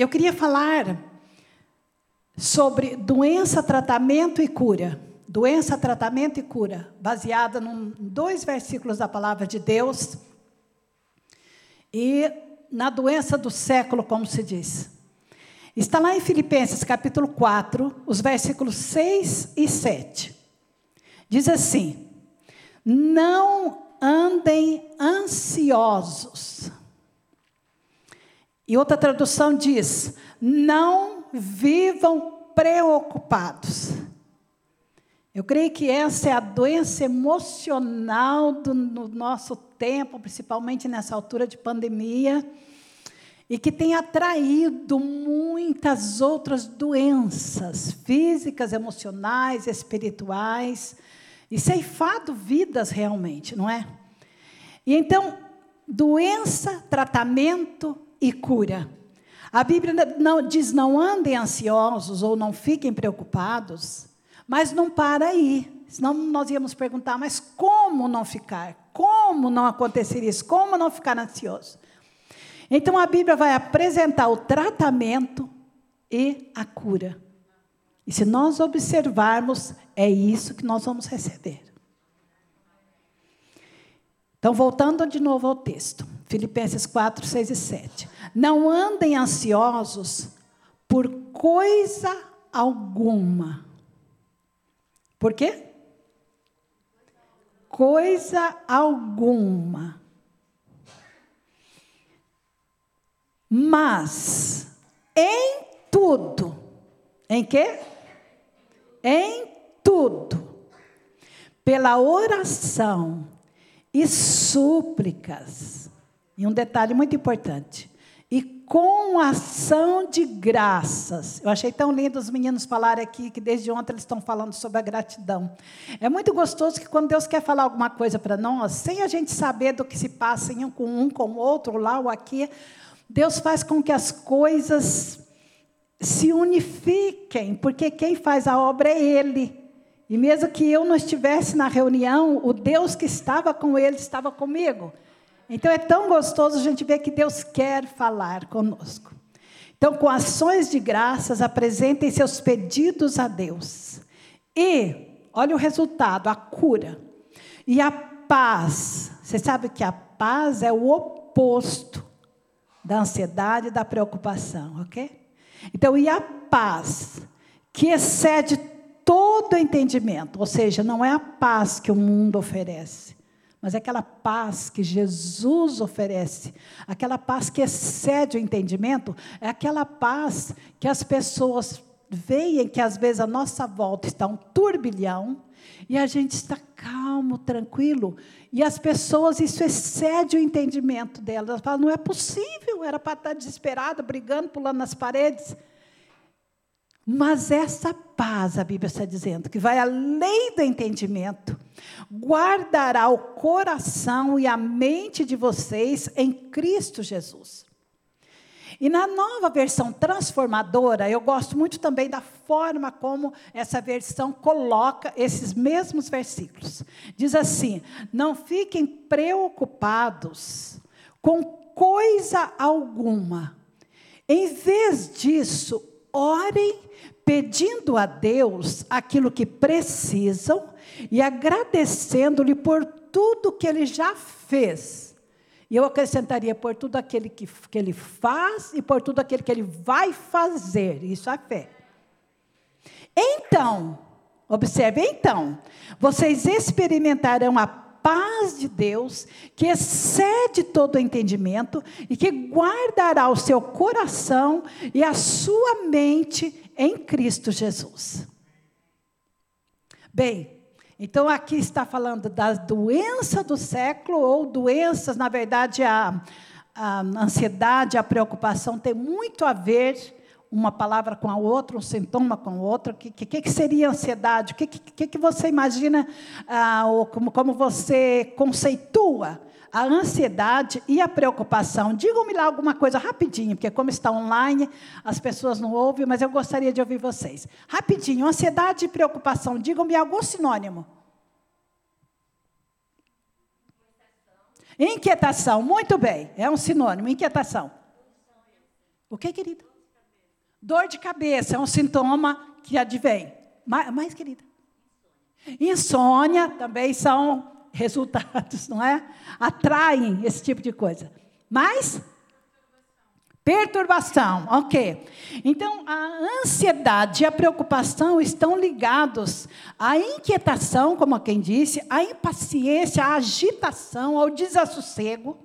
eu queria falar sobre doença, tratamento e cura. Doença, tratamento e cura, baseada em dois versículos da palavra de Deus. E na doença do século, como se diz. Está lá em Filipenses capítulo 4, os versículos 6 e 7. Diz assim: Não andem ansiosos. E outra tradução diz: Não vivam preocupados. Eu creio que essa é a doença emocional do no nosso tempo, principalmente nessa altura de pandemia, e que tem atraído muitas outras doenças físicas, emocionais, espirituais, e ceifado vidas realmente, não é? E então, doença, tratamento e cura. A Bíblia não, diz: não andem ansiosos ou não fiquem preocupados. Mas não para aí. Senão nós íamos perguntar, mas como não ficar? Como não acontecer isso? Como não ficar ansioso? Então a Bíblia vai apresentar o tratamento e a cura. E se nós observarmos, é isso que nós vamos receber. Então, voltando de novo ao texto, Filipenses 4, 6 e 7. Não andem ansiosos por coisa alguma. Por quê? Coisa alguma. Mas em tudo, em quê? Em tudo, pela oração e súplicas. E um detalhe muito importante com ação de graças. Eu achei tão lindo os meninos falarem aqui que desde ontem eles estão falando sobre a gratidão. É muito gostoso que quando Deus quer falar alguma coisa para nós, sem a gente saber do que se passa em um com um, com o outro, lá ou aqui, Deus faz com que as coisas se unifiquem, porque quem faz a obra é Ele. E mesmo que eu não estivesse na reunião, o Deus que estava com ele estava comigo. Então é tão gostoso a gente ver que Deus quer falar conosco. Então, com ações de graças, apresentem seus pedidos a Deus. E, olha o resultado: a cura. E a paz. Você sabe que a paz é o oposto da ansiedade e da preocupação, ok? Então, e a paz, que excede todo entendimento, ou seja, não é a paz que o mundo oferece, mas é aquela paz que Jesus oferece, aquela paz que excede o entendimento, é aquela paz que as pessoas veem que às vezes a nossa volta está um turbilhão e a gente está calmo, tranquilo, e as pessoas, isso excede o entendimento delas. Elas falam, não é possível, era para estar desesperada, brigando, pulando nas paredes. Mas essa paz, a Bíblia está dizendo, que vai além do entendimento, guardará o coração e a mente de vocês em Cristo Jesus. E na nova versão transformadora, eu gosto muito também da forma como essa versão coloca esses mesmos versículos. Diz assim: não fiquem preocupados com coisa alguma. Em vez disso, orem pedindo a Deus aquilo que precisam e agradecendo-lhe por tudo que ele já fez. E eu acrescentaria por tudo aquele que, que ele faz e por tudo aquele que ele vai fazer. Isso é fé. Então, observe, então, vocês experimentarão a paz de Deus, que excede todo o entendimento e que guardará o seu coração e a sua mente em Cristo Jesus. Bem, então aqui está falando da doença do século, ou doenças, na verdade, a, a ansiedade, a preocupação tem muito a ver uma palavra com a outra, um sintoma com o outro. O que, que, que, seria ansiedade? O que, que, que você imagina, ah, ou como, como você conceitua a ansiedade e a preocupação? Digam-me lá alguma coisa rapidinho, porque como está online, as pessoas não ouvem, mas eu gostaria de ouvir vocês. Rapidinho, ansiedade e preocupação, digam-me algum sinônimo. Inquietação, muito bem, é um sinônimo, inquietação. O que, querido? Dor de cabeça é um sintoma que advém. Mais, mais querida. Insônia também são resultados, não é? Atraem esse tipo de coisa. Mas perturbação, ok. Então, a ansiedade e a preocupação estão ligados à inquietação, como quem disse, à impaciência, à agitação, ao desassossego.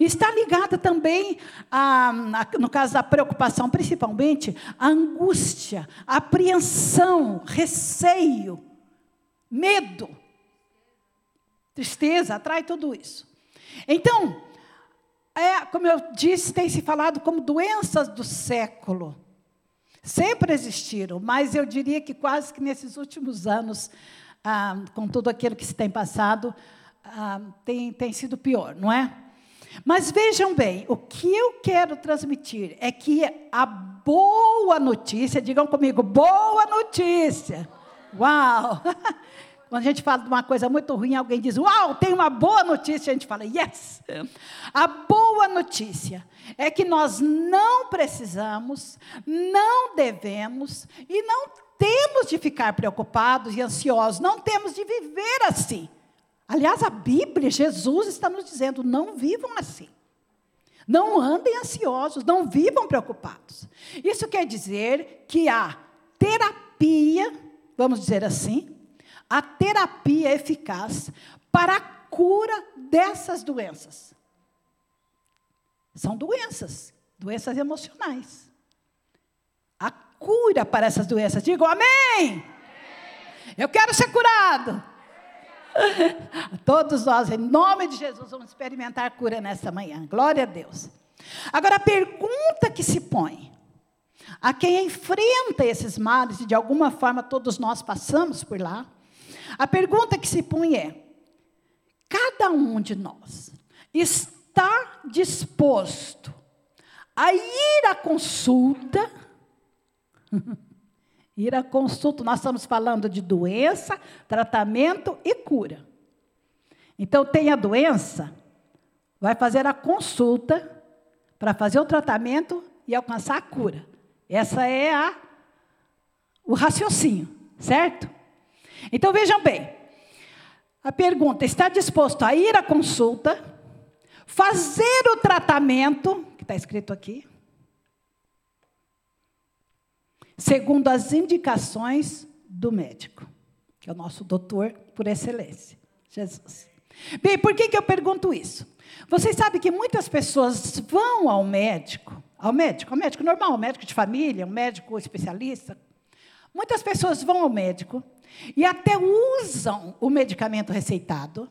Está ligada também, a, a, no caso da preocupação, principalmente, à angústia, à apreensão, receio, medo. Tristeza atrai tudo isso. Então, é, como eu disse, tem se falado como doenças do século. Sempre existiram, mas eu diria que quase que nesses últimos anos, ah, com tudo aquilo que se tem passado, ah, tem, tem sido pior, não é? Mas vejam bem, o que eu quero transmitir é que a boa notícia, digam comigo, boa notícia. Uau! Quando a gente fala de uma coisa muito ruim, alguém diz: Uau, tem uma boa notícia. A gente fala: Yes. A boa notícia é que nós não precisamos, não devemos e não temos de ficar preocupados e ansiosos, não temos de viver assim. Aliás, a Bíblia, Jesus está nos dizendo: não vivam assim. Não andem ansiosos, não vivam preocupados. Isso quer dizer que a terapia, vamos dizer assim, a terapia eficaz para a cura dessas doenças. São doenças, doenças emocionais. A cura para essas doenças. Digo amém. Eu quero ser curado. Todos nós, em nome de Jesus, vamos experimentar cura nessa manhã. Glória a Deus. Agora, a pergunta que se põe a quem enfrenta esses males, e de alguma forma todos nós passamos por lá, a pergunta que se põe é: cada um de nós está disposto a ir à consulta? ir à consulta, nós estamos falando de doença, tratamento e cura. Então, tem a doença, vai fazer a consulta para fazer o tratamento e alcançar a cura. Essa é a, o raciocínio, certo? Então vejam bem. A pergunta: está disposto a ir à consulta, fazer o tratamento, que está escrito aqui, segundo as indicações do médico, que é o nosso doutor por excelência, Jesus. Bem, por que, que eu pergunto isso? Vocês sabem que muitas pessoas vão ao médico, ao médico, ao médico normal, ao médico de família, um médico especialista. Muitas pessoas vão ao médico e até usam o medicamento receitado,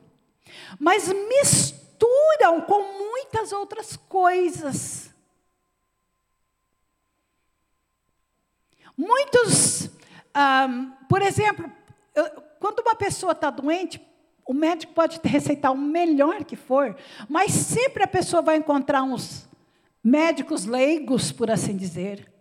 mas misturam com muitas outras coisas. Muitos, por exemplo, quando uma pessoa está doente, o médico pode receitar o melhor que for, mas sempre a pessoa vai encontrar uns médicos leigos, por assim dizer,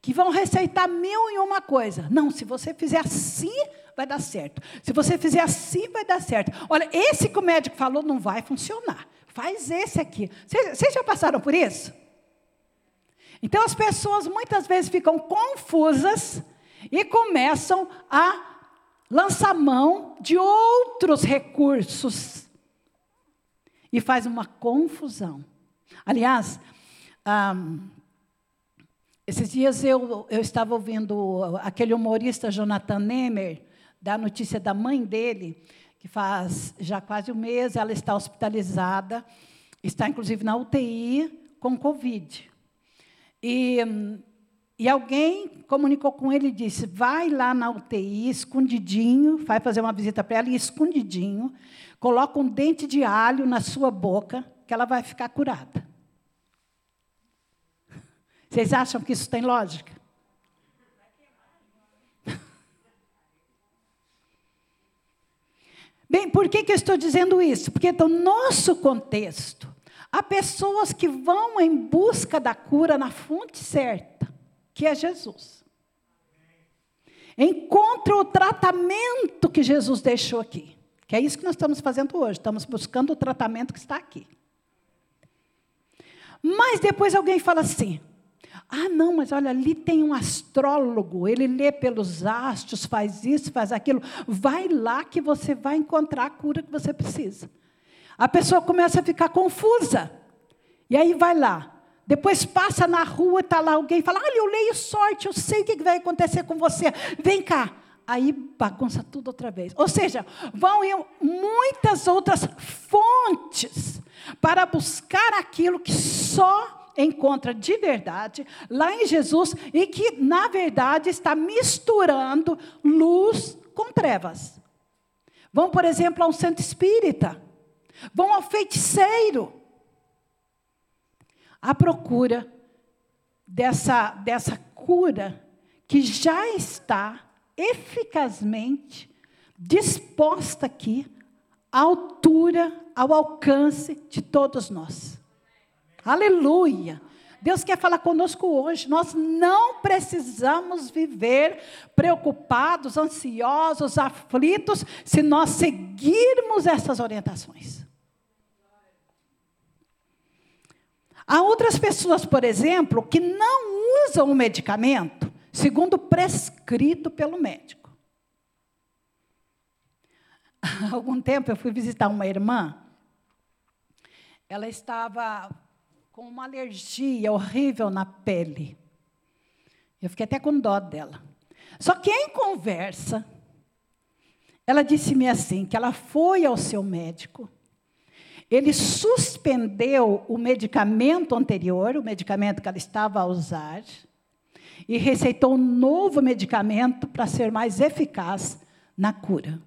que vão receitar mil e uma coisa. Não, se você fizer assim, vai dar certo. Se você fizer assim, vai dar certo. Olha, esse que o médico falou não vai funcionar. Faz esse aqui. Vocês já passaram por isso? Então as pessoas muitas vezes ficam confusas e começam a lançar mão de outros recursos. E faz uma confusão. Aliás, um, esses dias eu, eu estava ouvindo aquele humorista Jonathan Nemer, dar a notícia da mãe dele, que faz já quase um mês, ela está hospitalizada, está inclusive na UTI com Covid. E, e alguém comunicou com ele e disse: vai lá na UTI, escondidinho, vai fazer uma visita para ela e escondidinho, coloca um dente de alho na sua boca, que ela vai ficar curada. Vocês acham que isso tem lógica? Bem, por que, que eu estou dizendo isso? Porque no nosso contexto, há pessoas que vão em busca da cura na fonte certa, que é Jesus. Encontram o tratamento que Jesus deixou aqui. Que é isso que nós estamos fazendo hoje. Estamos buscando o tratamento que está aqui. Mas depois alguém fala assim: Ah, não, mas olha, ali tem um astrólogo, ele lê pelos astros, faz isso, faz aquilo. Vai lá que você vai encontrar a cura que você precisa. A pessoa começa a ficar confusa. E aí vai lá. Depois passa na rua, está lá alguém e fala: Olha, eu leio sorte, eu sei o que vai acontecer com você. Vem cá. Aí bagunça tudo outra vez. Ou seja, vão em muitas outras fontes para buscar aquilo que só encontra de verdade lá em Jesus e que, na verdade, está misturando luz com trevas. Vão, por exemplo, a um centro espírita, vão ao feiticeiro, à procura dessa, dessa cura que já está eficazmente disposta aqui à altura, ao alcance de todos nós. Aleluia. Deus quer falar conosco hoje. Nós não precisamos viver preocupados, ansiosos, aflitos, se nós seguirmos essas orientações. Há outras pessoas, por exemplo, que não usam o medicamento segundo prescrito pelo médico. Há algum tempo eu fui visitar uma irmã. Ela estava com uma alergia horrível na pele. Eu fiquei até com dó dela. Só que em conversa, ela disse-me assim: que ela foi ao seu médico, ele suspendeu o medicamento anterior, o medicamento que ela estava a usar, e receitou um novo medicamento para ser mais eficaz na cura.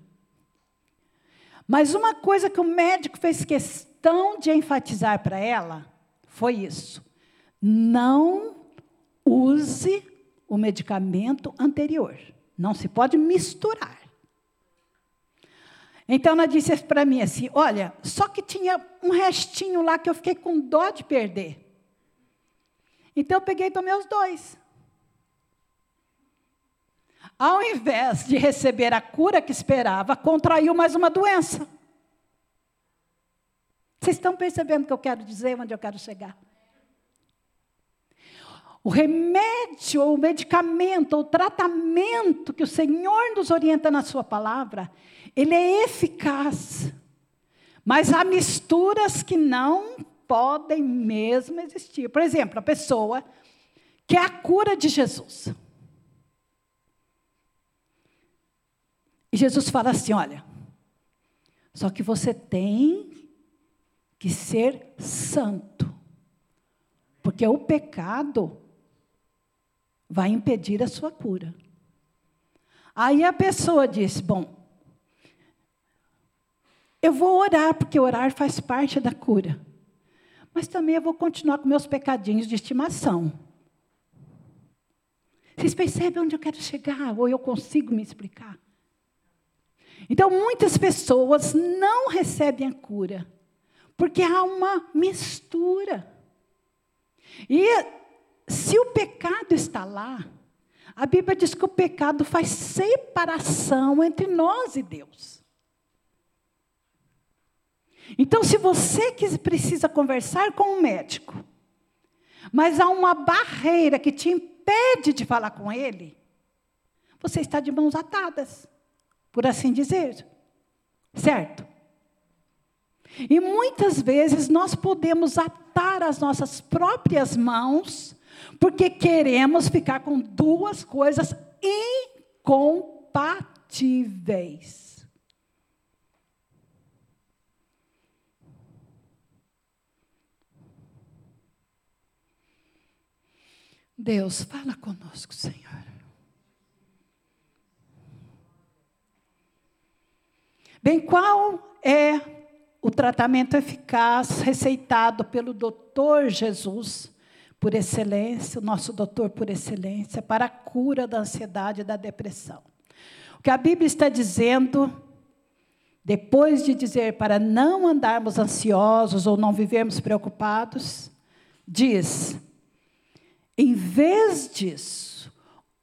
Mas uma coisa que o médico fez questão de enfatizar para ela foi isso. Não use o medicamento anterior. Não se pode misturar. Então ela disse para mim assim: Olha, só que tinha um restinho lá que eu fiquei com dó de perder. Então eu peguei e tomei os dois. Ao invés de receber a cura que esperava, contraiu mais uma doença. Vocês estão percebendo o que eu quero dizer, onde eu quero chegar? O remédio, o medicamento, o tratamento que o Senhor nos orienta na Sua palavra, ele é eficaz. Mas há misturas que não podem mesmo existir. Por exemplo, a pessoa que é a cura de Jesus. E Jesus fala assim: olha, só que você tem que ser santo. Porque o pecado vai impedir a sua cura. Aí a pessoa diz: Bom, eu vou orar, porque orar faz parte da cura. Mas também eu vou continuar com meus pecadinhos de estimação. Vocês percebem onde eu quero chegar? Ou eu consigo me explicar? Então, muitas pessoas não recebem a cura porque há uma mistura. E se o pecado está lá, a Bíblia diz que o pecado faz separação entre nós e Deus. Então, se você precisa conversar com um médico, mas há uma barreira que te impede de falar com ele, você está de mãos atadas, por assim dizer. Certo? E muitas vezes nós podemos atar as nossas próprias mãos, porque queremos ficar com duas coisas incompatíveis. Deus, fala conosco, Senhor. Bem, qual é o tratamento eficaz receitado pelo doutor Jesus, por excelência, o nosso doutor por excelência, para a cura da ansiedade e da depressão. O que a Bíblia está dizendo, depois de dizer para não andarmos ansiosos ou não vivermos preocupados, diz: em vez disso,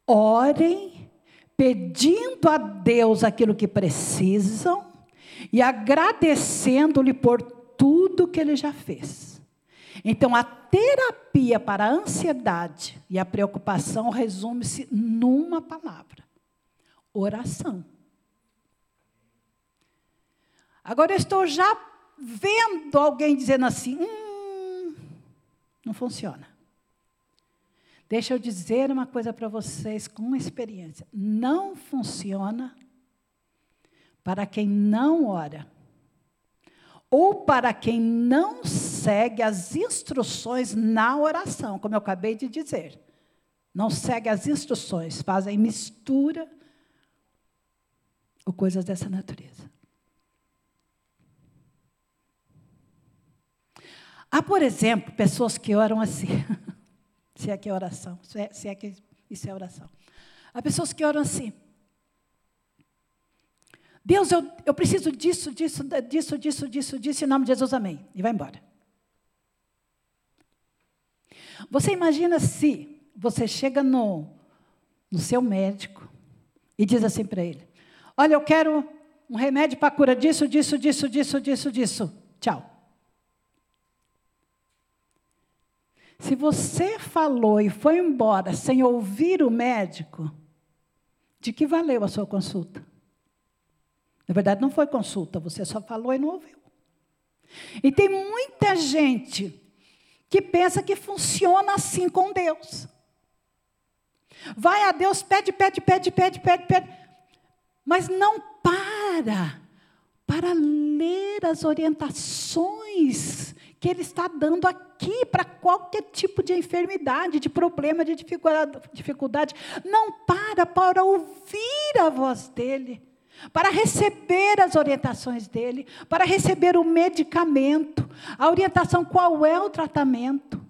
orem pedindo a Deus aquilo que precisam e agradecendo-lhe por tudo que ele já fez. Então, a terapia para a ansiedade e a preocupação resume-se numa palavra: oração. Agora, eu estou já vendo alguém dizendo assim: hum, não funciona. Deixa eu dizer uma coisa para vocês com experiência: não funciona para quem não ora ou para quem não segue as instruções na oração, como eu acabei de dizer. Não segue as instruções, fazem mistura ou coisas dessa natureza. Há, por exemplo, pessoas que oram assim, se é que é oração, se é, se é que isso é oração. Há pessoas que oram assim. Deus, eu, eu preciso disso, disso, disso, disso, disso, disso, em nome de Jesus, amém. E vai embora. Você imagina se você chega no, no seu médico e diz assim para ele: Olha, eu quero um remédio para cura disso, disso, disso, disso, disso, disso. Tchau. Se você falou e foi embora sem ouvir o médico, de que valeu a sua consulta? Na verdade, não foi consulta, você só falou e não ouviu. E tem muita gente que pensa que funciona assim com Deus. Vai a Deus, pede, pede, pede, pede, pede, pede, mas não para para ler as orientações que Ele está dando aqui para qualquer tipo de enfermidade, de problema, de dificuldade. Não para para ouvir a voz dEle para receber as orientações dele, para receber o medicamento, a orientação qual é o tratamento.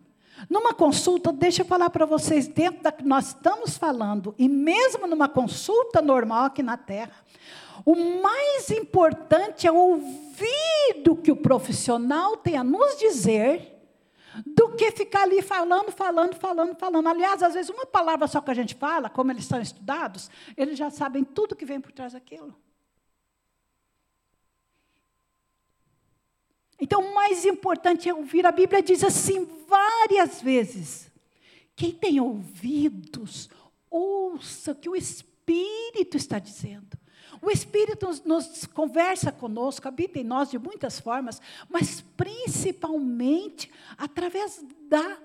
Numa consulta, deixa eu falar para vocês, dentro da que nós estamos falando, e mesmo numa consulta normal aqui na Terra, o mais importante é ouvir o que o profissional tem a nos dizer, do que ficar ali falando, falando, falando, falando. Aliás, às vezes, uma palavra só que a gente fala, como eles são estudados, eles já sabem tudo que vem por trás daquilo. Então, o mais importante é ouvir. A Bíblia diz assim várias vezes: quem tem ouvidos, ouça o que o Espírito está dizendo. O Espírito nos, conversa conosco, habita em nós de muitas formas, mas principalmente através da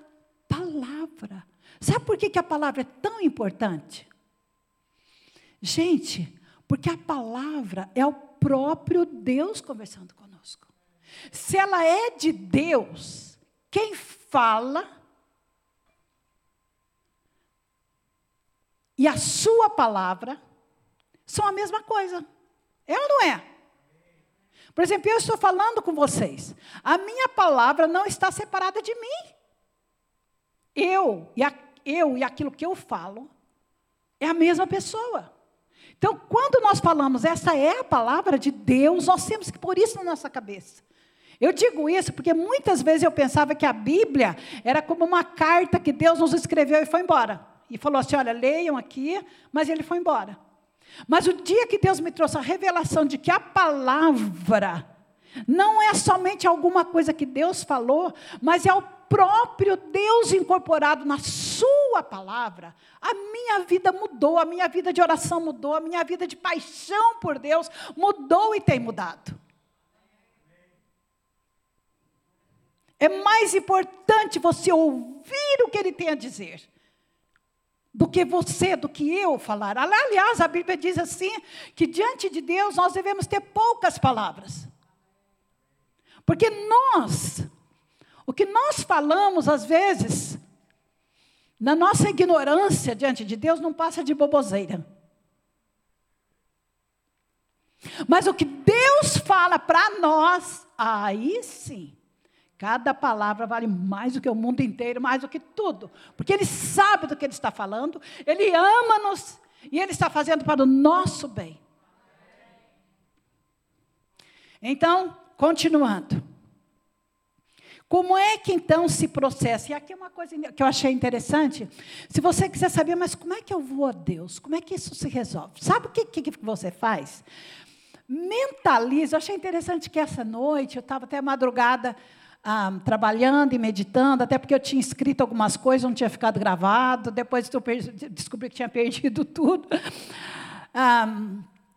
palavra. Sabe por que a palavra é tão importante? Gente, porque a palavra é o próprio Deus conversando conosco. Se ela é de Deus, quem fala e a sua palavra são a mesma coisa. É ou não é? Por exemplo, eu estou falando com vocês. A minha palavra não está separada de mim. Eu e, a, eu e aquilo que eu falo é a mesma pessoa. Então, quando nós falamos, essa é a palavra de Deus, nós temos que pôr isso na nossa cabeça. Eu digo isso porque muitas vezes eu pensava que a Bíblia era como uma carta que Deus nos escreveu e foi embora. E falou assim: olha, leiam aqui, mas ele foi embora. Mas o dia que Deus me trouxe a revelação de que a palavra não é somente alguma coisa que Deus falou, mas é o próprio Deus incorporado na Sua palavra, a minha vida mudou, a minha vida de oração mudou, a minha vida de paixão por Deus mudou e tem mudado. É mais importante você ouvir o que ele tem a dizer do que você, do que eu falar. Aliás, a Bíblia diz assim: que diante de Deus nós devemos ter poucas palavras. Porque nós, o que nós falamos às vezes, na nossa ignorância diante de Deus, não passa de boboseira. Mas o que Deus fala para nós, aí sim, Cada palavra vale mais do que o mundo inteiro, mais do que tudo. Porque Ele sabe do que Ele está falando, Ele ama-nos e Ele está fazendo para o nosso bem. Então, continuando. Como é que então se processa? E aqui é uma coisa que eu achei interessante. Se você quiser saber, mas como é que eu vou a Deus? Como é que isso se resolve? Sabe o que, que você faz? Mentaliza. Eu achei interessante que essa noite, eu estava até madrugada ah, trabalhando e meditando, até porque eu tinha escrito algumas coisas, não tinha ficado gravado, depois eu descobri que tinha perdido tudo. Ah,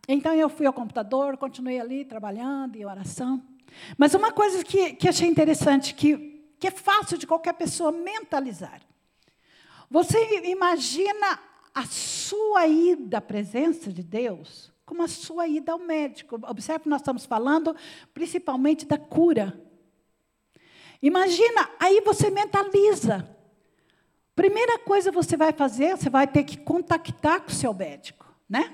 então eu fui ao computador, continuei ali trabalhando em oração. Mas uma coisa que, que achei interessante, que, que é fácil de qualquer pessoa mentalizar. Você imagina a sua ida à presença de Deus como a sua ida ao médico. Observe que nós estamos falando principalmente da cura. Imagina, aí você mentaliza. Primeira coisa você vai fazer, você vai ter que contactar com o seu médico, né?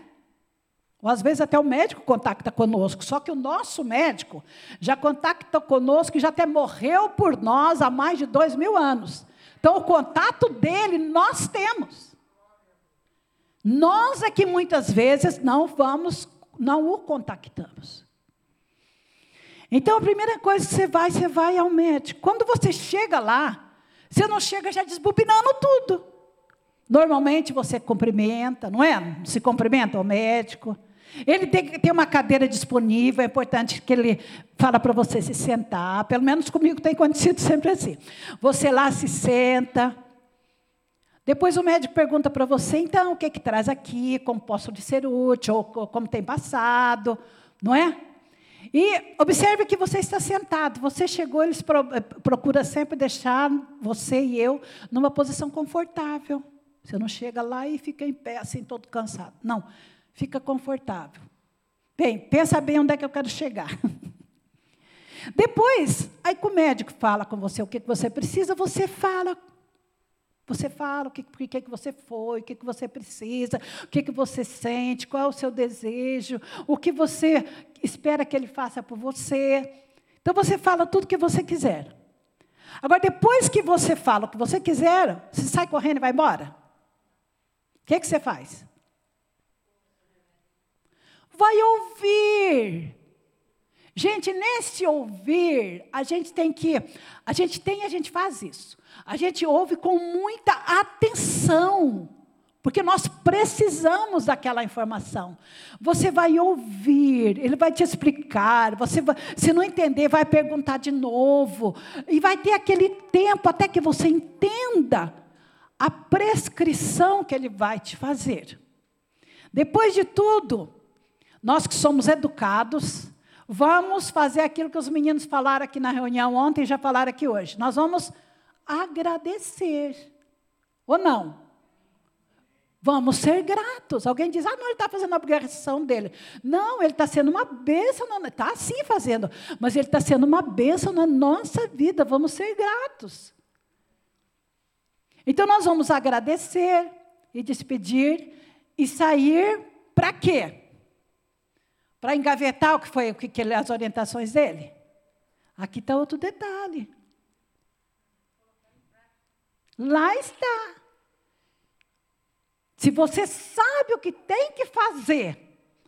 Ou às vezes até o médico contacta conosco, só que o nosso médico já contacta conosco e já até morreu por nós há mais de dois mil anos. Então o contato dele nós temos. Nós é que muitas vezes não vamos, não o contactamos. Então a primeira coisa que você vai, você vai ao médico. Quando você chega lá, você não chega já desbobinando tudo. Normalmente você cumprimenta, não é? Se cumprimenta ao médico. Ele tem que ter uma cadeira disponível, é importante que ele fala para você se sentar. Pelo menos comigo tem acontecido sempre assim. Você lá se senta. Depois o médico pergunta para você, então, o que, que traz aqui, como posso lhe ser útil, ou como tem passado, não é? E observe que você está sentado. Você chegou, eles eh, procuram sempre deixar você e eu numa posição confortável. Você não chega lá e fica em pé, assim, todo cansado. Não, fica confortável. Bem, pensa bem onde é que eu quero chegar. Depois, aí que o médico fala com você o que, que você precisa, você fala você fala o que, que, que você foi, o que, que você precisa, o que, que você sente, qual é o seu desejo, o que você espera que ele faça por você. Então você fala tudo o que você quiser. Agora, depois que você fala o que você quiser, você sai correndo e vai embora? O que, que você faz? Vai ouvir. Gente, nesse ouvir, a gente tem que, a gente tem, a gente faz isso. A gente ouve com muita atenção, porque nós precisamos daquela informação. Você vai ouvir, ele vai te explicar, você vai, se não entender, vai perguntar de novo, e vai ter aquele tempo até que você entenda a prescrição que ele vai te fazer. Depois de tudo, nós que somos educados, Vamos fazer aquilo que os meninos falaram aqui na reunião ontem e já falaram aqui hoje. Nós vamos agradecer. Ou não? Vamos ser gratos. Alguém diz, ah, não, ele está fazendo a obrigação dele. Não, ele está sendo uma bênção, está sim fazendo, mas ele está sendo uma bênção na nossa vida. Vamos ser gratos. Então nós vamos agradecer e despedir e sair para quê? Para engavetar o que foi o que, as orientações dele? Aqui está outro detalhe. Lá está. Se você sabe o que tem que fazer,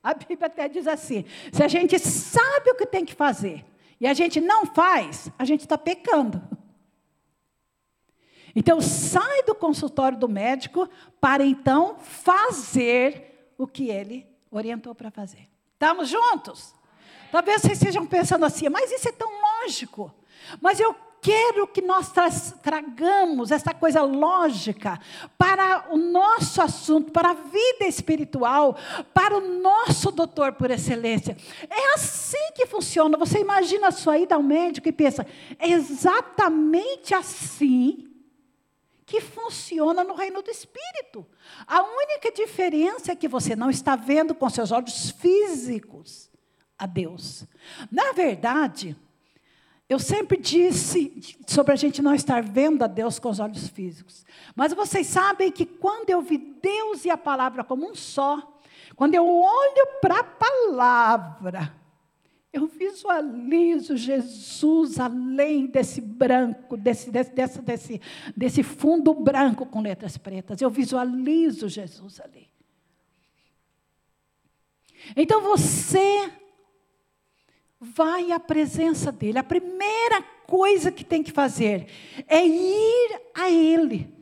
a Bíblia até diz assim: se a gente sabe o que tem que fazer e a gente não faz, a gente está pecando. Então, sai do consultório do médico para então fazer o que ele orientou para fazer. Estamos juntos? Talvez vocês estejam pensando assim, mas isso é tão lógico. Mas eu quero que nós tra tragamos essa coisa lógica para o nosso assunto, para a vida espiritual, para o nosso doutor por excelência. É assim que funciona. Você imagina a sua ida ao médico e pensa, é exatamente assim que funciona no reino do espírito. A única diferença é que você não está vendo com seus olhos físicos a Deus. Na verdade, eu sempre disse sobre a gente não estar vendo a Deus com os olhos físicos. Mas vocês sabem que quando eu vi Deus e a palavra como um só, quando eu olho para a palavra, eu visualizo Jesus além desse branco, desse, desse, desse, desse, fundo branco com letras pretas. Eu visualizo Jesus ali. Então você vai à presença dele. A primeira coisa que tem que fazer é ir a ele.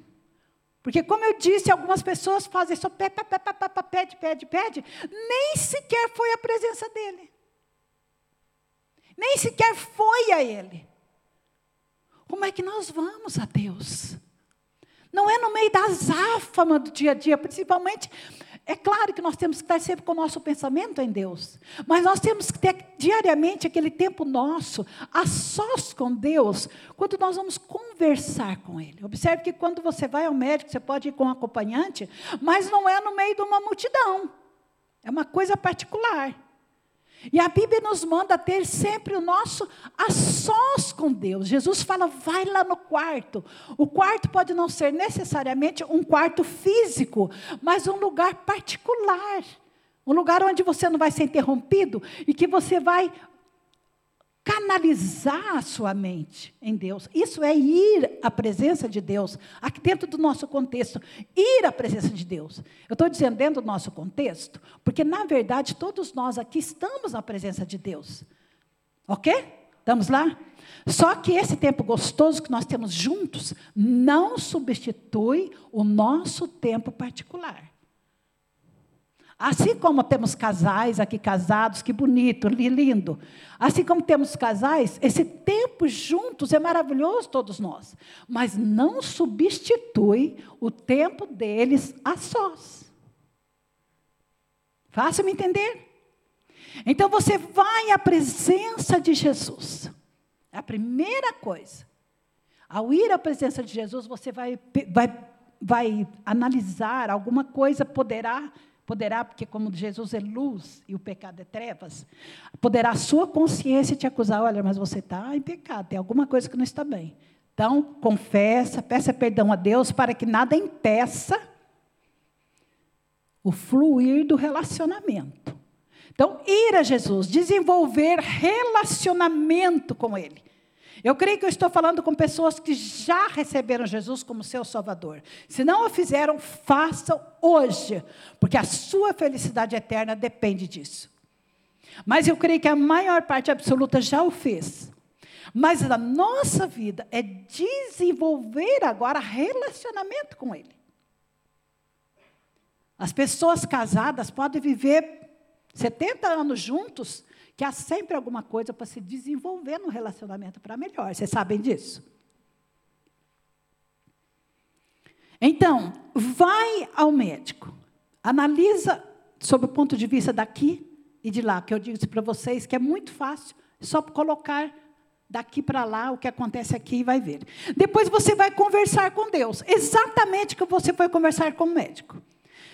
Porque, como eu disse, algumas pessoas fazem só pede, pede, pede, pede, nem sequer foi a presença dele nem sequer foi a ele. Como é que nós vamos a Deus? Não é no meio da azáfama do dia a dia, principalmente. É claro que nós temos que estar sempre com o nosso pensamento em Deus, mas nós temos que ter diariamente aquele tempo nosso, a sós com Deus, quando nós vamos conversar com Ele. Observe que quando você vai ao médico, você pode ir com um acompanhante, mas não é no meio de uma multidão, é uma coisa particular. E a Bíblia nos manda ter sempre o nosso a sós com Deus. Jesus fala, vai lá no quarto. O quarto pode não ser necessariamente um quarto físico, mas um lugar particular. Um lugar onde você não vai ser interrompido e que você vai canalizar a sua mente em Deus. Isso é ir à presença de Deus, aqui dentro do nosso contexto. Ir à presença de Deus. Eu estou dizendo dentro do nosso contexto, porque na verdade todos nós aqui estamos na presença de Deus. Ok? Estamos lá? Só que esse tempo gostoso que nós temos juntos não substitui o nosso tempo particular. Assim como temos casais aqui casados, que bonito, lindo. Assim como temos casais, esse tempo juntos é maravilhoso, todos nós. Mas não substitui o tempo deles a sós. Fácil me entender? Então você vai à presença de Jesus. É a primeira coisa. Ao ir à presença de Jesus, você vai, vai, vai analisar alguma coisa, poderá Poderá, porque como Jesus é luz e o pecado é trevas, poderá a sua consciência te acusar, olha, mas você está em pecado, tem alguma coisa que não está bem. Então, confessa, peça perdão a Deus para que nada impeça o fluir do relacionamento. Então, ir a Jesus, desenvolver relacionamento com Ele. Eu creio que eu estou falando com pessoas que já receberam Jesus como seu Salvador. Se não o fizeram, façam hoje, porque a sua felicidade eterna depende disso. Mas eu creio que a maior parte absoluta já o fez. Mas a nossa vida é desenvolver agora relacionamento com Ele. As pessoas casadas podem viver 70 anos juntos que há sempre alguma coisa para se desenvolver no relacionamento para melhor. Vocês sabem disso? Então, vai ao médico, analisa sob o ponto de vista daqui e de lá, que eu digo para vocês que é muito fácil, só colocar daqui para lá o que acontece aqui e vai ver. Depois você vai conversar com Deus, exatamente o que você foi conversar com o médico.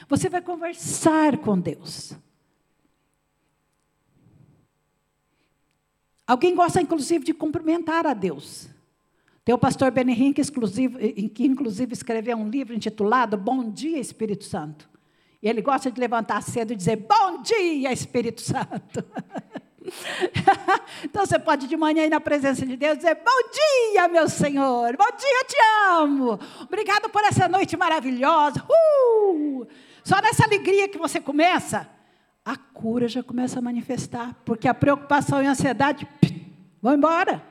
Você vai conversar com Deus. Alguém gosta, inclusive, de cumprimentar a Deus. Tem o pastor Benihim, que, que inclusive escreveu um livro intitulado Bom Dia, Espírito Santo. E ele gosta de levantar cedo e dizer: Bom dia, Espírito Santo. então você pode de manhã ir na presença de Deus dizer: Bom dia, meu Senhor. Bom dia, te amo. Obrigado por essa noite maravilhosa. Uh! Só nessa alegria que você começa a cura já começa a manifestar, porque a preocupação e a ansiedade vão embora.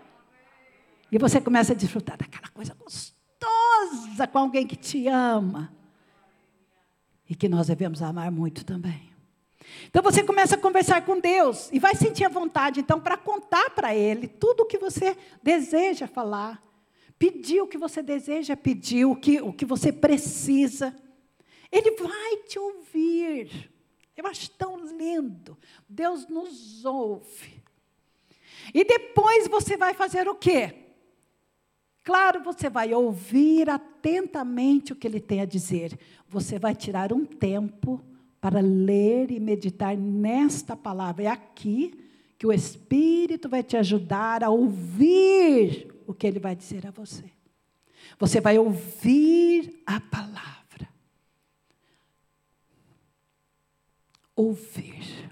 E você começa a desfrutar daquela coisa gostosa com alguém que te ama e que nós devemos amar muito também. Então você começa a conversar com Deus e vai sentir a vontade, então, para contar para Ele tudo o que você deseja falar, pedir o que você deseja pedir, o que, o que você precisa. Ele vai te ouvir. Eu acho tão lindo. Deus nos ouve. E depois você vai fazer o quê? Claro, você vai ouvir atentamente o que ele tem a dizer. Você vai tirar um tempo para ler e meditar nesta palavra. É aqui que o Espírito vai te ajudar a ouvir o que ele vai dizer a você. Você vai ouvir a palavra. Ouvir.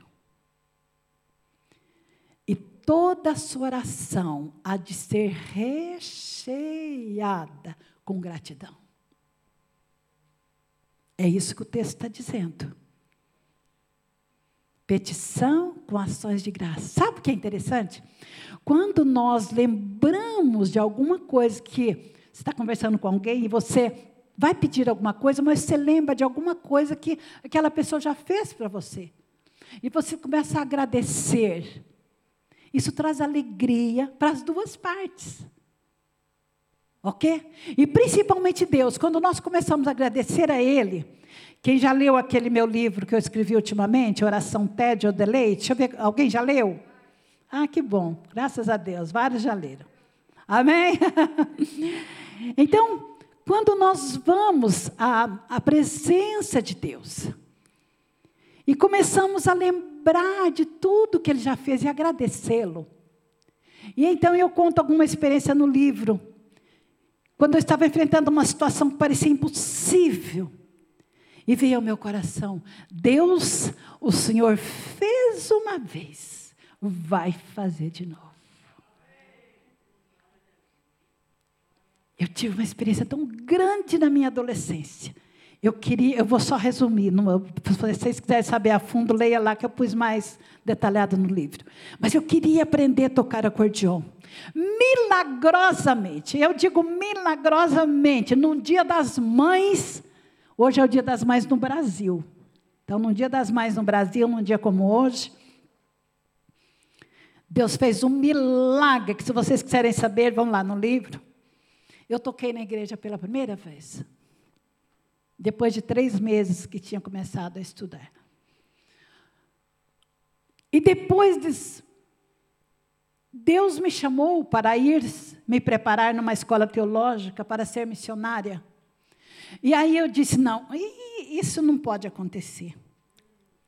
E toda a sua oração há de ser recheada com gratidão. É isso que o texto está dizendo. Petição com ações de graça. Sabe o que é interessante? Quando nós lembramos de alguma coisa que você está conversando com alguém e você vai pedir alguma coisa, mas você lembra de alguma coisa que aquela pessoa já fez para você. E você começa a agradecer. Isso traz alegria para as duas partes. Ok? E principalmente Deus, quando nós começamos a agradecer a Ele, quem já leu aquele meu livro que eu escrevi ultimamente, Oração Tédio ou Deleite? Deixa eu ver, alguém já leu? Ah, que bom, graças a Deus, vários já leram. Amém? então, quando nós vamos à, à presença de Deus e começamos a lembrar de tudo que Ele já fez e agradecê-lo. E então eu conto alguma experiência no livro quando eu estava enfrentando uma situação que parecia impossível, e veio ao meu coração: Deus, o Senhor fez uma vez, vai fazer de novo. Eu tive uma experiência tão grande na minha adolescência. Eu queria, eu vou só resumir, se vocês quiserem saber a fundo, leia lá que eu pus mais detalhado no livro. Mas eu queria aprender a tocar acordeon. Milagrosamente, eu digo milagrosamente, no dia das mães, hoje é o dia das mães no Brasil. Então, no dia das mães no Brasil, num dia como hoje, Deus fez um milagre, que se vocês quiserem saber, vão lá no livro. Eu toquei na igreja pela primeira vez. Depois de três meses que tinha começado a estudar. E depois disso, Deus me chamou para ir me preparar numa escola teológica para ser missionária. E aí eu disse: não, isso não pode acontecer.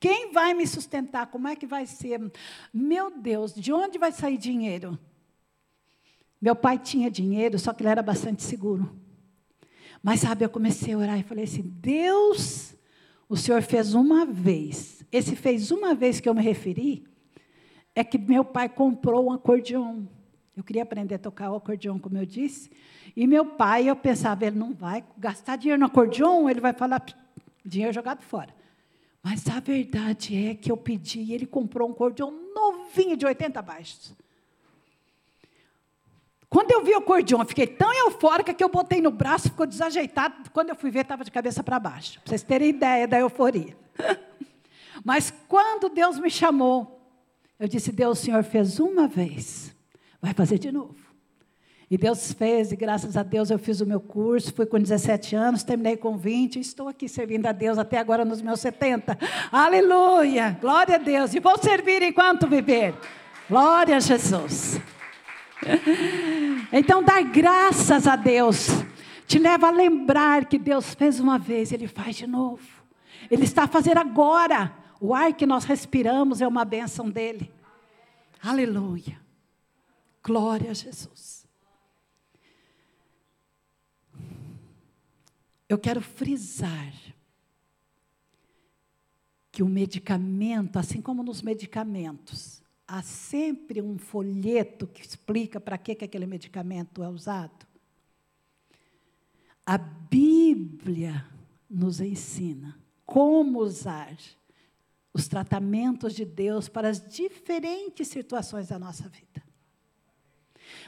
Quem vai me sustentar? Como é que vai ser? Meu Deus, de onde vai sair dinheiro? Meu pai tinha dinheiro, só que ele era bastante seguro. Mas sabe, eu comecei a orar e falei assim: Deus, o Senhor fez uma vez. Esse fez uma vez que eu me referi, é que meu pai comprou um acordeão. Eu queria aprender a tocar o acordeão, como eu disse. E meu pai, eu pensava, ele não vai gastar dinheiro no acordeão, ele vai falar, dinheiro jogado fora. Mas a verdade é que eu pedi e ele comprou um acordeão novinho de 80 baixos. Quando eu vi o acordeão, eu fiquei tão eufórica que eu botei no braço, ficou desajeitado. Quando eu fui ver, estava de cabeça para baixo. Para vocês terem ideia da euforia. Mas quando Deus me chamou eu disse: Deus, o Senhor fez uma vez, vai fazer de novo. E Deus fez, e graças a Deus eu fiz o meu curso, fui com 17 anos, terminei com 20, estou aqui servindo a Deus até agora nos meus 70. Aleluia! Glória a Deus! E vou servir enquanto viver. Glória a Jesus. Então, dar graças a Deus te leva a lembrar que Deus fez uma vez, Ele faz de novo. Ele está a fazer agora. O ar que nós respiramos é uma bênção dele. Aleluia. Glória a Jesus. Eu quero frisar que o medicamento, assim como nos medicamentos, há sempre um folheto que explica para que, que aquele medicamento é usado. A Bíblia nos ensina como usar os tratamentos de Deus para as diferentes situações da nossa vida.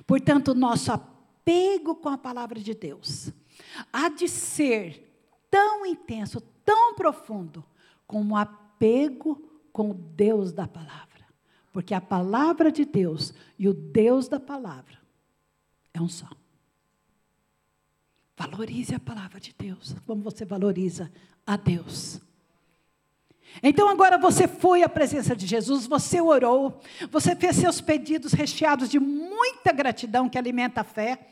Portanto, nosso apego com a palavra de Deus há de ser tão intenso, tão profundo, como o apego com o Deus da palavra. Porque a palavra de Deus e o Deus da palavra é um só. Valorize a palavra de Deus, como você valoriza a Deus. Então agora você foi à presença de Jesus, você orou, você fez seus pedidos recheados de muita gratidão que alimenta a fé.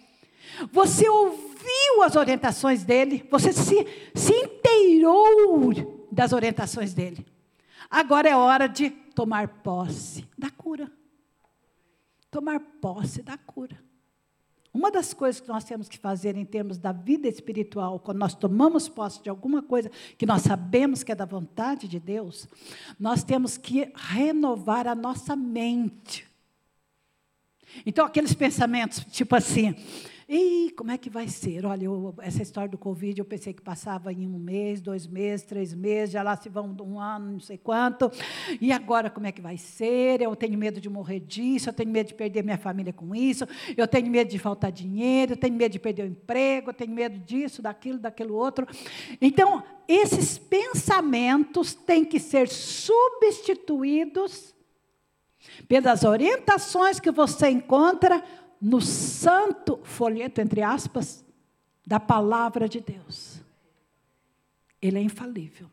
Você ouviu as orientações dele, você se, se inteirou das orientações dele. Agora é hora de tomar posse da cura. Tomar posse da cura. Uma das coisas que nós temos que fazer em termos da vida espiritual, quando nós tomamos posse de alguma coisa que nós sabemos que é da vontade de Deus, nós temos que renovar a nossa mente. Então, aqueles pensamentos, tipo assim, e como é que vai ser? Olha, eu, essa história do Covid, eu pensei que passava em um mês, dois meses, três meses, já lá se vão um ano, não sei quanto. E agora como é que vai ser? Eu tenho medo de morrer disso, eu tenho medo de perder minha família com isso, eu tenho medo de faltar dinheiro, eu tenho medo de perder o emprego, eu tenho medo disso, daquilo, daquilo outro. Então, esses pensamentos têm que ser substituídos pelas orientações que você encontra no santo folheto, entre aspas, da palavra de Deus. Ele é infalível.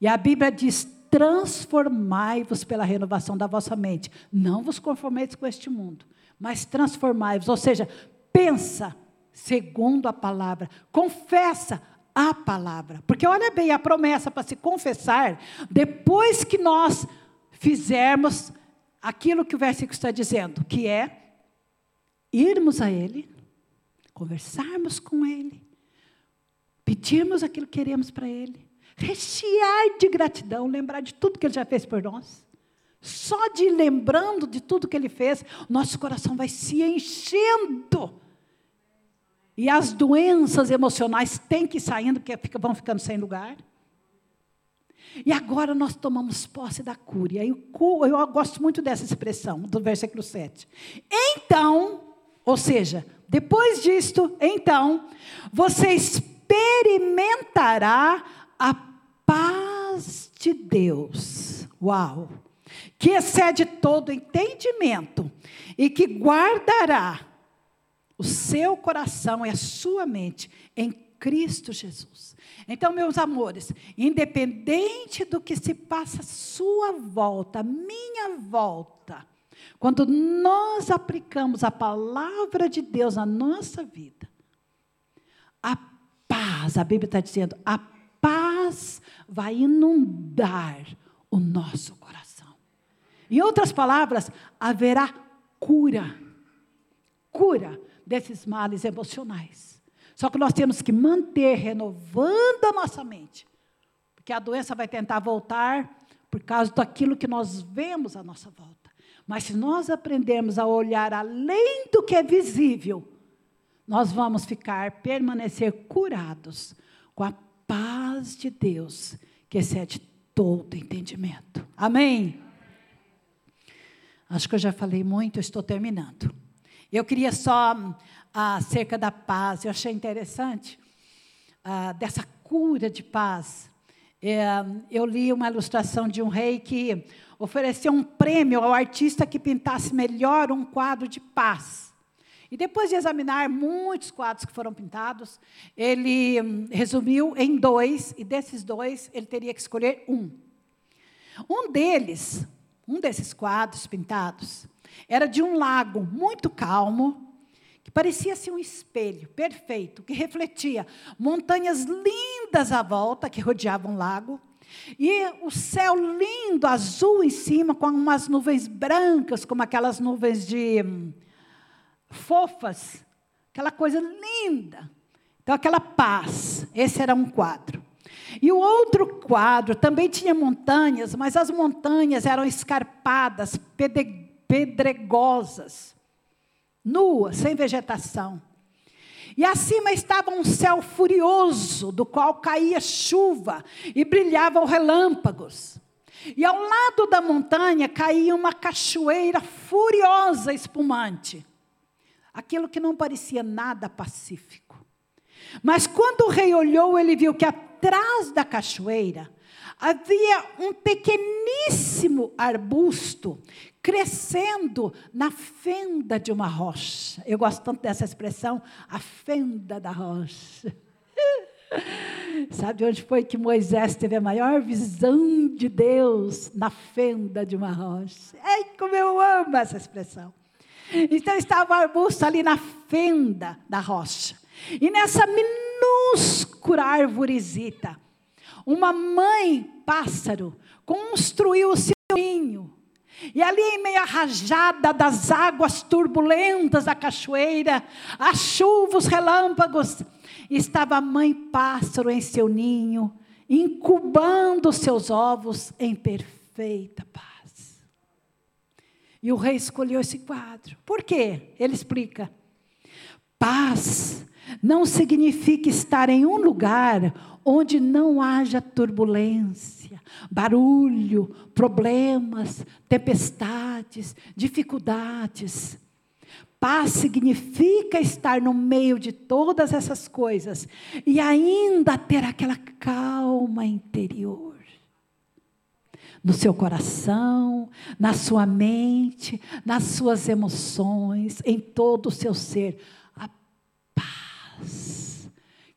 E a Bíblia diz: transformai-vos pela renovação da vossa mente. Não vos conformeis com este mundo, mas transformai-vos. Ou seja, pensa segundo a palavra, confessa a palavra. Porque olha bem, a promessa para se confessar, depois que nós fizermos aquilo que o versículo está dizendo, que é irmos a Ele, conversarmos com Ele, pedirmos aquilo que queremos para Ele, rechear de gratidão, lembrar de tudo que Ele já fez por nós. Só de lembrando de tudo que Ele fez, nosso coração vai se enchendo e as doenças emocionais têm que ir saindo, porque vão ficando sem lugar. E agora nós tomamos posse da cura. E aí, eu gosto muito dessa expressão, do versículo 7. Então, ou seja, depois disto, então, você experimentará a paz de Deus. Uau! Que excede todo entendimento e que guardará o seu coração e a sua mente em Cristo Jesus. Então, meus amores, independente do que se passa à sua volta, à minha volta, quando nós aplicamos a palavra de Deus na nossa vida, a paz, a Bíblia está dizendo, a paz vai inundar o nosso coração. Em outras palavras, haverá cura. Cura desses males emocionais. Só que nós temos que manter renovando a nossa mente. Porque a doença vai tentar voltar por causa daquilo que nós vemos à nossa volta. Mas se nós aprendermos a olhar além do que é visível, nós vamos ficar, permanecer curados com a paz de Deus, que excede todo entendimento. Amém? Acho que eu já falei muito, estou terminando. Eu queria só ah, acerca da paz, eu achei interessante ah, dessa cura de paz. É, eu li uma ilustração de um rei que ofereceu um prêmio ao artista que pintasse melhor um quadro de paz. E depois de examinar muitos quadros que foram pintados, ele hum, resumiu em dois, e desses dois ele teria que escolher um. Um deles, um desses quadros pintados, era de um lago muito calmo, que parecia ser um espelho perfeito, que refletia montanhas lindas à volta que rodeavam o lago, e o céu lindo, azul em cima, com umas nuvens brancas, como aquelas nuvens de hum, fofas, aquela coisa linda. Então, aquela paz. Esse era um quadro. E o outro quadro também tinha montanhas, mas as montanhas eram escarpadas, pedregosas, nuas, sem vegetação. E acima estava um céu furioso, do qual caía chuva e brilhavam relâmpagos. E ao lado da montanha caía uma cachoeira furiosa, espumante. Aquilo que não parecia nada pacífico. Mas quando o rei olhou, ele viu que atrás da cachoeira havia um pequeníssimo arbusto crescendo na fenda de uma rocha. Eu gosto tanto dessa expressão, a fenda da rocha. Sabe onde foi que Moisés teve a maior visão de Deus? Na fenda de uma rocha. Ai, como eu amo essa expressão. Então estava o arbusto ali na fenda da rocha. E nessa minúscula árvorezita, uma mãe pássaro construiu o seu ninho e ali, em meio à rajada das águas turbulentas da cachoeira, as chuvas, relâmpagos, estava a mãe pássaro em seu ninho, incubando seus ovos em perfeita paz. E o rei escolheu esse quadro. Por quê? Ele explica. Paz não significa estar em um lugar onde não haja turbulência, barulho, problemas, tempestades, dificuldades. Paz significa estar no meio de todas essas coisas e ainda ter aquela calma interior. no seu coração, na sua mente, nas suas emoções, em todo o seu ser. Paz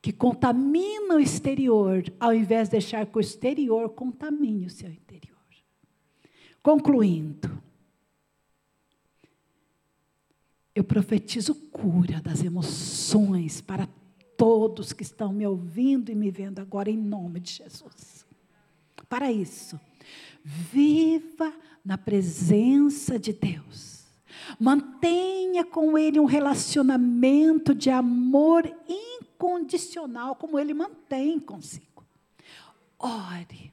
que contamina o exterior, ao invés de deixar que o exterior contamine o seu interior. Concluindo, eu profetizo cura das emoções para todos que estão me ouvindo e me vendo agora, em nome de Jesus. Para isso, viva na presença de Deus. Mantenha com Ele um relacionamento de amor incondicional, como Ele mantém consigo. Ore,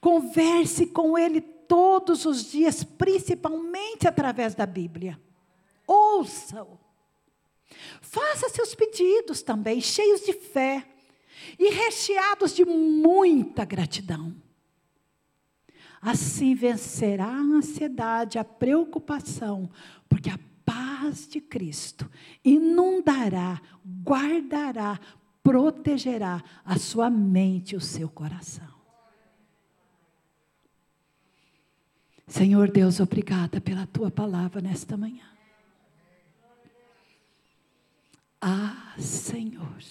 converse com Ele todos os dias, principalmente através da Bíblia. Ouça-o. Faça seus pedidos também, cheios de fé e recheados de muita gratidão. Assim vencerá a ansiedade, a preocupação, porque a paz de Cristo inundará, guardará, protegerá a sua mente e o seu coração. Senhor Deus, obrigada pela tua palavra nesta manhã. Ah, Senhor,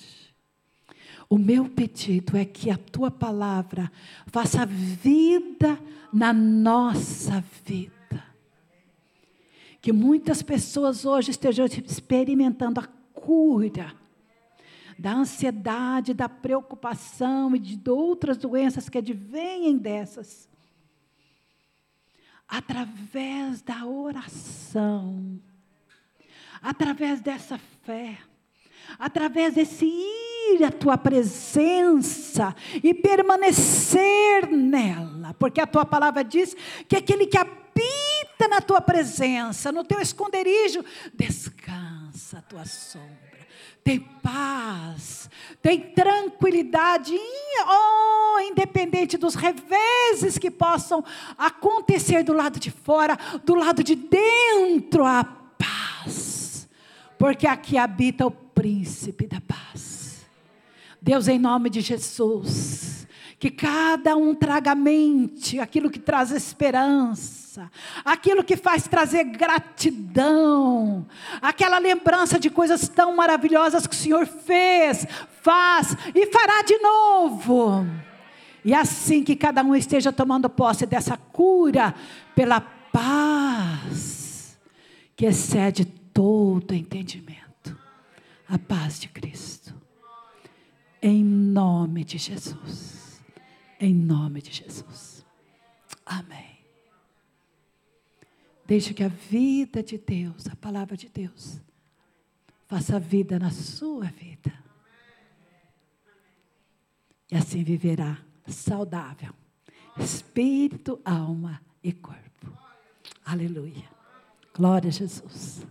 o meu pedido é que a tua palavra faça vida na nossa vida. Que muitas pessoas hoje estejam experimentando a cura da ansiedade, da preocupação e de outras doenças que advêm dessas através da oração, através dessa fé, através desse ir à tua presença e permanecer nela, porque a tua palavra diz que aquele que habita na tua presença, no teu esconderijo, descansa a tua sombra. Tem paz, tem tranquilidade, oh, independente dos reveses que possam acontecer do lado de fora, do lado de dentro, a paz, porque aqui habita o príncipe da paz. Deus, em nome de Jesus, que cada um traga à mente aquilo que traz esperança aquilo que faz trazer gratidão, aquela lembrança de coisas tão maravilhosas que o Senhor fez, faz e fará de novo. E assim que cada um esteja tomando posse dessa cura pela paz que excede todo entendimento, a paz de Cristo. Em nome de Jesus. Em nome de Jesus. Amém. Deixe que a vida de Deus, a palavra de Deus, faça vida na sua vida. E assim viverá saudável, espírito, alma e corpo. Aleluia. Glória a Jesus.